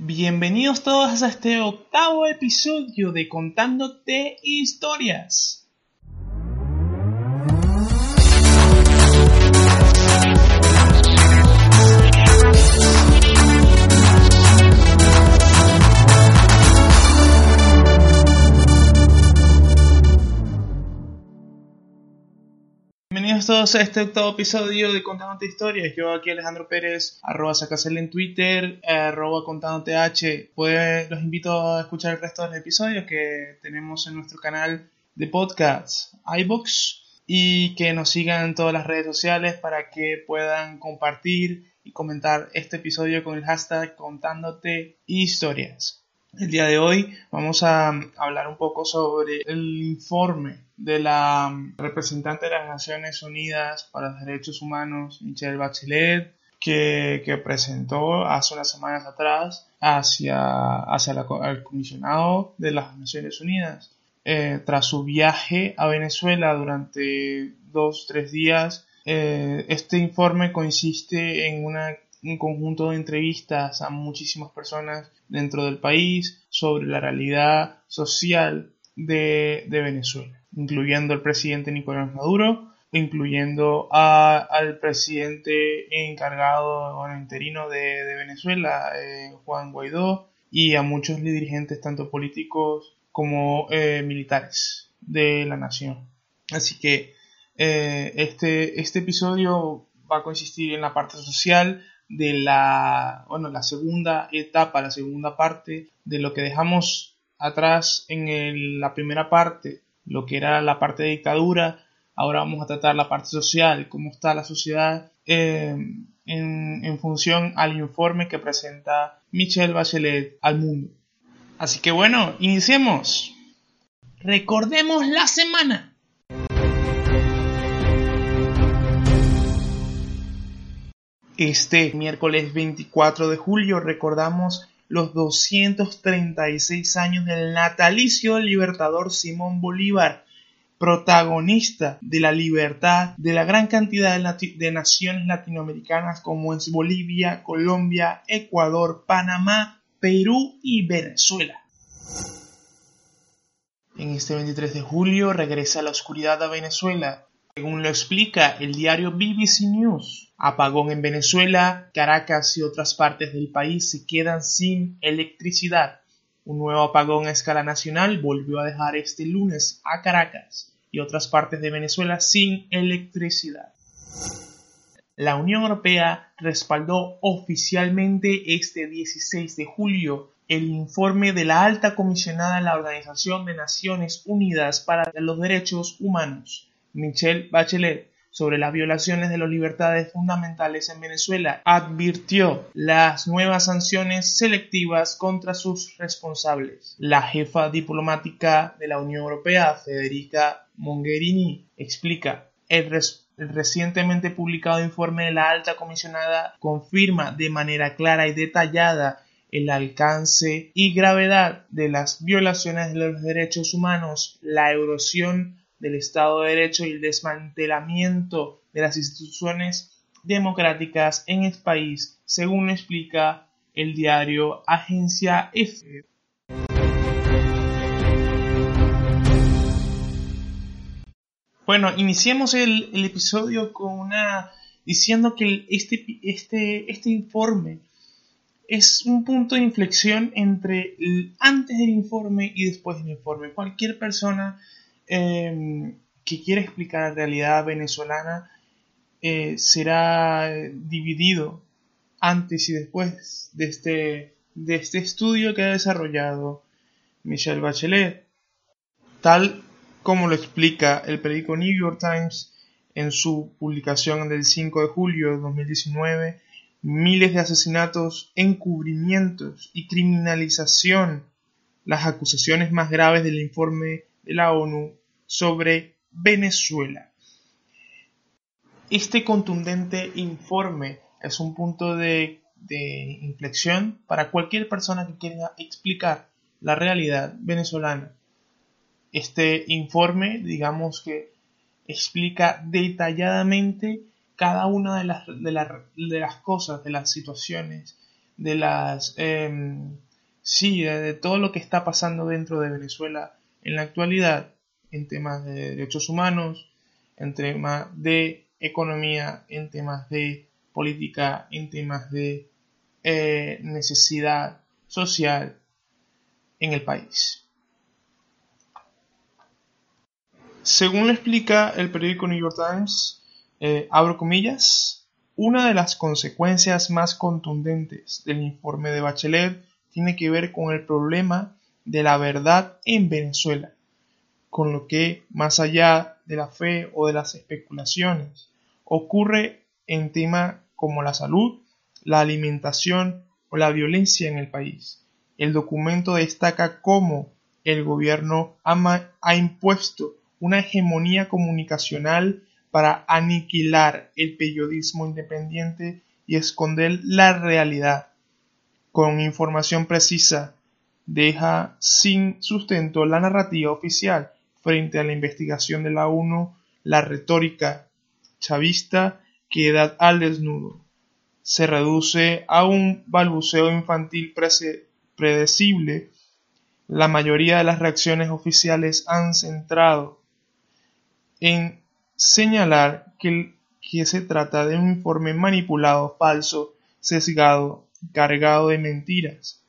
Bienvenidos todos a este octavo episodio de Contándote Historias. A este octavo episodio de Contándote Historias. Yo aquí Alejandro Pérez, arroba sacasel en Twitter, arroba contándote H. Pues los invito a escuchar el resto de los episodios que tenemos en nuestro canal de podcast iBox y que nos sigan en todas las redes sociales para que puedan compartir y comentar este episodio con el hashtag Contándote Historias. El día de hoy vamos a hablar un poco sobre el informe de la representante de las Naciones Unidas para los Derechos Humanos, Michelle Bachelet, que, que presentó hace unas semanas atrás hacia, hacia la, el comisionado de las Naciones Unidas. Eh, tras su viaje a Venezuela durante dos, tres días, eh, este informe consiste en una un conjunto de entrevistas a muchísimas personas dentro del país sobre la realidad social de, Venezuela, incluyendo al presidente Nicolás Maduro, incluyendo a, al presidente encargado o interino de, de Venezuela, eh, Juan Guaidó, y a muchos dirigentes, tanto políticos como eh, militares de la nación. Así que eh, este, este episodio va a consistir en la parte social, de la, bueno, la segunda etapa, la segunda parte de lo que dejamos atrás en la primera parte, lo que era la parte de dictadura. Ahora vamos a tratar la parte social, cómo está la sociedad eh, en, en función al informe que presenta Michelle Bachelet al mundo. Así que bueno, iniciemos. Recordemos la semana. Este miércoles 24 de julio recordamos los 236 años del natalicio del libertador Simón Bolívar, protagonista de la libertad de la gran cantidad de, de, naciones latinoamericanas como es Bolivia, Colombia, Ecuador, Panamá, Perú y Venezuela. En este 23 de julio regresa la oscuridad a Venezuela, según lo explica el diario BBC News. Apagón en Venezuela, Caracas y otras partes del país se quedan sin electricidad. Un nuevo apagón a escala nacional volvió a dejar este lunes a Caracas y otras partes de Venezuela sin electricidad. La Unión Europea respaldó oficialmente este 16 de julio el informe de la alta comisionada de la Organización de Naciones Unidas para los Derechos Humanos, Michelle Bachelet, sobre las violaciones de las libertades fundamentales en Venezuela, advirtió las nuevas sanciones selectivas contra sus responsables. La jefa diplomática de la Unión Europea, Federica Mogherini, explica el, el recientemente publicado informe de la alta comisionada confirma de manera clara y detallada el alcance y gravedad de las violaciones de los derechos humanos, la erosión del Estado de Derecho y el desmantelamiento de las instituciones democráticas en el país, según explica el diario Agencia F. Bueno, iniciemos el, episodio con una diciendo que este, este, este informe es un punto de inflexión entre el antes del informe y después del informe. Cualquier persona eh, que quiere explicar la realidad venezolana eh, será dividido antes y después de este, de este estudio que ha desarrollado Michelle Bachelet. Tal como lo explica el periódico New York Times en su publicación del 5 de julio de 2019, miles de asesinatos, encubrimientos y criminalización, las acusaciones más graves del informe la ONU sobre Venezuela. Este contundente informe es un punto de, inflexión para cualquier persona que quiera explicar la realidad venezolana. Este informe, digamos que explica detalladamente cada una de las cosas, de las situaciones, de las... Em, sí, de, todo lo que está pasando dentro de Venezuela en la actualidad en temas de derechos humanos, en temas de economía, en temas de política, en temas de eh, necesidad social en el país. Según lo explica el periódico New York Times, eh, comillas, una de las consecuencias más contundentes del informe de Bachelet tiene que ver con el problema de la verdad en Venezuela, con lo que, más allá de la fe o de las especulaciones, ocurre en temas como la salud, la alimentación o la violencia en el país. El documento destaca cómo el gobierno ha impuesto una hegemonía comunicacional para aniquilar el periodismo independiente y esconder la realidad. Con información precisa, deja sin sustento la narrativa oficial frente a la investigación de la ONU, la retórica chavista queda al desnudo. Se reduce a un balbuceo infantil predecible. La mayoría de las reacciones oficiales han centrado en señalar que, que se trata de un informe manipulado, falso, sesgado, cargado de mentiras,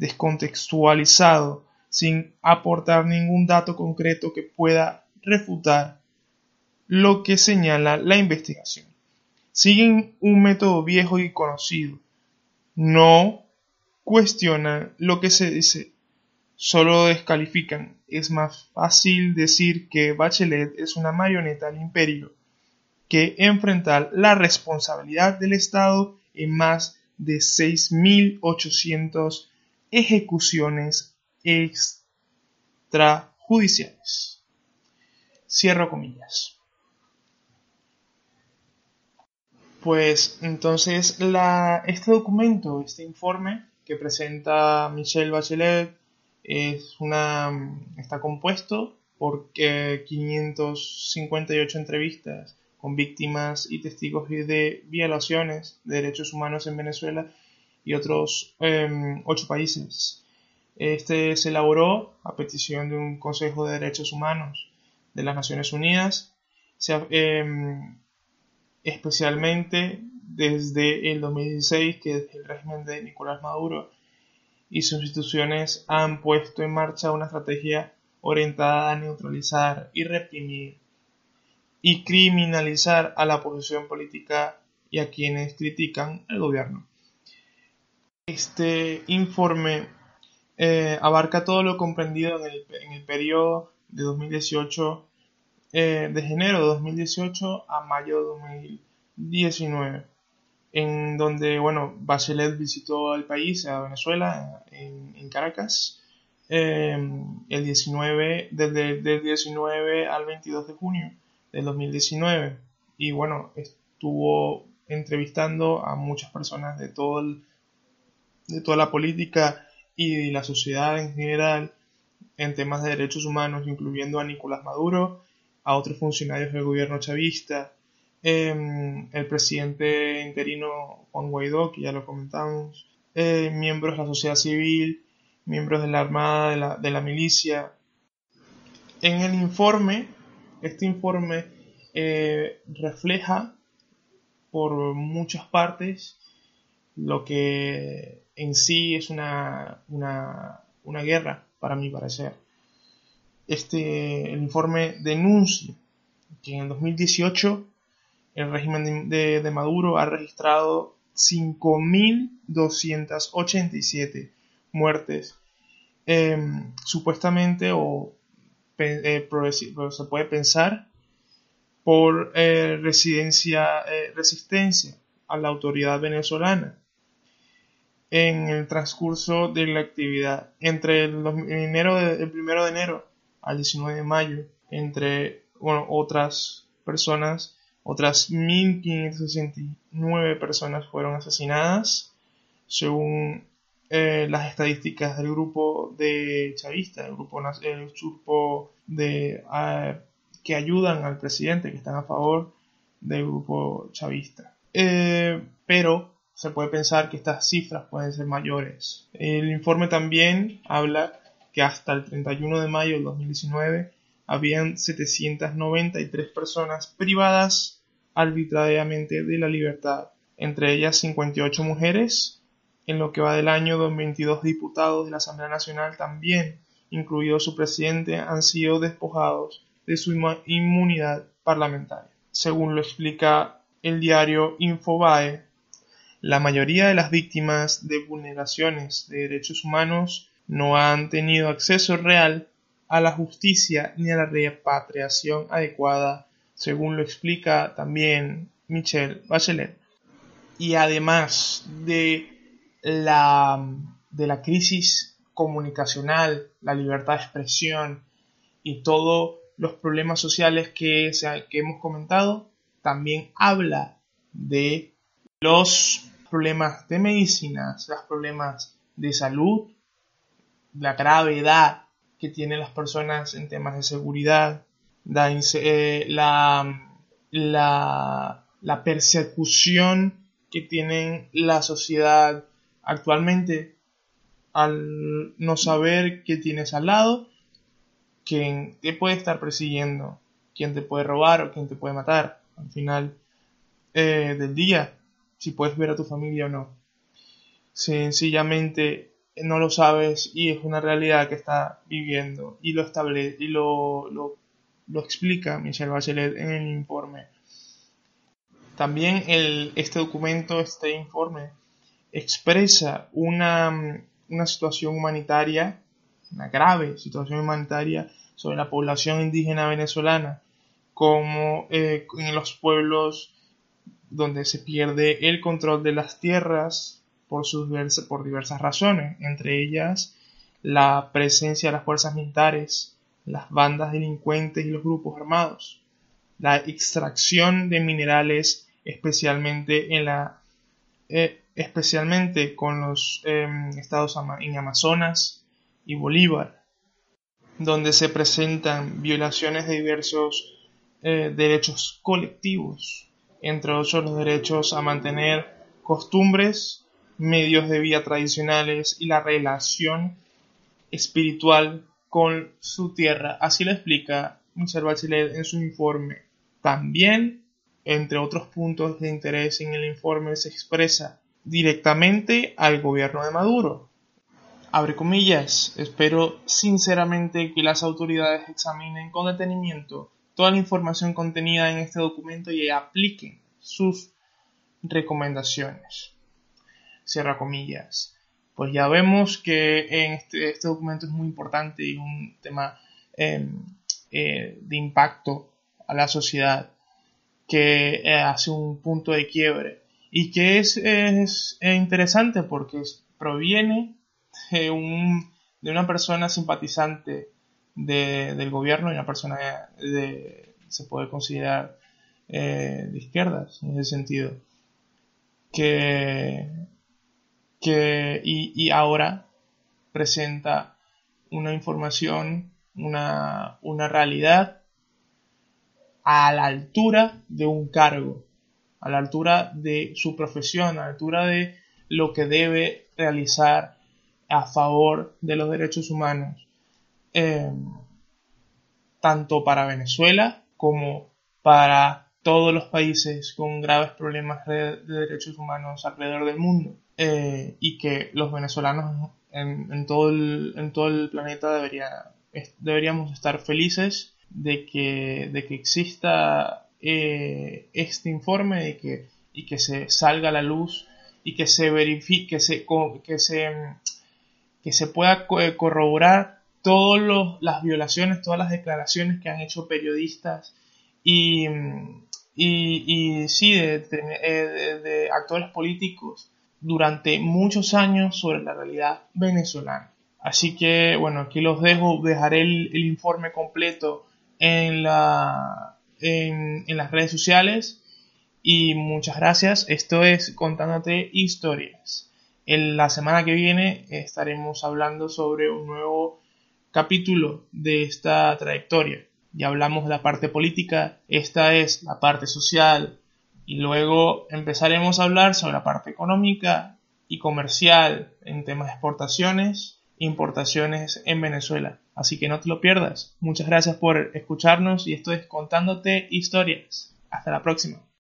descontextualizado, sin aportar ningún dato concreto que pueda refutar lo que señala la investigación. Siguen un método viejo y conocido. No cuestionan lo que se dice, solo descalifican. Es más fácil decir que Bachelet es una marioneta al imperio que enfrentar la responsabilidad del Estado en más de 6.800 ejecuciones extrajudiciales. Cierro comillas. Pues entonces este documento, este informe que presenta Michelle Bachelet está compuesto por 558 entrevistas con víctimas y testigos de violaciones de derechos humanos en Venezuela y otros em, ocho países. Este se elaboró a petición de un Consejo de Derechos Humanos de las Naciones Unidas, em, especialmente desde el 2016 que el régimen de Nicolás Maduro y sus instituciones han puesto en marcha una estrategia orientada a neutralizar y reprimir y criminalizar a la oposición política y a quienes critican el gobierno. Este informe eh, abarca todo lo comprendido en el, en el periodo de 2018, eh, de enero de 2018 a mayo de 2019, en donde, bueno, Bachelet visitó el país, a Venezuela, en, Caracas, eh, el 19, desde el 19 al 22 de junio del 2019. Y bueno, estuvo entrevistando a muchas personas de, todo de toda la política y la sociedad en general en temas de derechos humanos, incluyendo a Nicolás Maduro, a otros funcionarios del gobierno chavista, em, el presidente interino Juan Guaidó, que ya lo comentamos, eh, miembros de la sociedad civil, miembros de la Armada, de la, de la milicia. En el informe este informe eh, refleja por muchas partes lo que en sí es una, una, guerra, para mi parecer. Este, el informe denuncia que en el 2018 el régimen de, Maduro ha registrado 5.287 muertes em, supuestamente o eh, se puede pensar por eh, residencia, eh, resistencia a la autoridad venezolana en el transcurso de la actividad entre el, enero de, 1 de enero al 19 de mayo entre otras personas otras 1569 personas fueron asesinadas según eh, las estadísticas del grupo de chavista, el grupo, el grupo de, que ayudan al presidente, que están a favor del grupo chavista. Eh, pero se puede pensar que estas cifras pueden ser mayores. El informe también habla que hasta el 31 de mayo de 2019 habían 793 personas privadas arbitrariamente de la libertad, entre ellas 58 mujeres. En lo que va del año, 22 diputados de la Asamblea Nacional también, incluido su presidente, han sido despojados de su inmunidad parlamentaria. Según lo explica el diario Infobae, la mayoría de las víctimas de vulneraciones de derechos humanos no han tenido acceso real a la justicia ni a la repatriación adecuada, según lo explica también Michelle Bachelet. Y además de la, de la crisis comunicacional, la libertad de expresión y todos los problemas sociales que, que hemos comentado, también habla de los problemas de medicinas, los problemas de salud la gravedad que tienen las personas en temas de seguridad, eh, la, la, la, persecución que tienen la sociedad actualmente al no saber qué tienes al lado, quién te puede estar persiguiendo, quién te puede robar o quién te puede matar al final eh, del día, si puedes ver a tu familia o no. Sencillamente no lo sabes y es una realidad que está viviendo y lo establece y lo, lo, explica Michelle Bachelet en el informe. También el, este documento, este informe, expresa una, una situación humanitaria, una grave situación humanitaria sobre la población indígena venezolana, como eh, en los pueblos donde se pierde el control de las tierras, por, sus por diversas razones, entre ellas la presencia de las fuerzas militares, las bandas delincuentes y los grupos armados, la extracción de minerales, especialmente en la eh, especialmente con los em, estados en Amazonas y Bolívar, donde se presentan violaciones de diversos eh, derechos colectivos, entre otros los derechos a mantener costumbres medios de vida tradicionales y la relación espiritual con su tierra. Así lo explica Michel Bachelet en su informe. También, entre otros puntos de interés en el informe, se expresa directamente al gobierno de Maduro. Abre comillas, espero sinceramente que las autoridades examinen con detenimiento toda la información contenida en este documento y apliquen sus recomendaciones cierra comillas. Pues ya vemos que este, este documento es muy importante y un tema em, eh, de impacto a la sociedad que eh, hace un punto de quiebre y que es, es interesante porque proviene de una persona simpatizante del gobierno y una persona de, se puede considerar eh, de izquierdas en ese sentido. Que que, y, ahora presenta una información, una, una realidad a la altura de un cargo, a la altura de su profesión, a la altura de lo que debe realizar a favor de los derechos humanos, em, tanto para Venezuela como para todos los países con graves problemas de derechos humanos alrededor del mundo. Eh, y que los venezolanos en, todo, el, en todo el planeta debería, deberíamos estar felices de que, de que exista eh, este informe y que, y que se salga a la luz y que se verifique, que se, que se, que se pueda corroborar todas las violaciones, todas las declaraciones que han hecho periodistas y, y, y sí, de, de actores políticos durante muchos años sobre la realidad venezolana. Así que bueno, aquí los dejo, dejaré el, informe completo en, la, en, en las redes sociales y muchas gracias. Esto es Contándote Historias. En la semana que viene estaremos hablando sobre un nuevo capítulo de esta trayectoria. Ya hablamos de la parte política, esta es la parte social y luego empezaremos a hablar sobre la parte económica y comercial en temas de exportaciones e importaciones en Venezuela. Así que no te lo pierdas. Muchas gracias por escucharnos y esto es Contándote Historias. Hasta la próxima.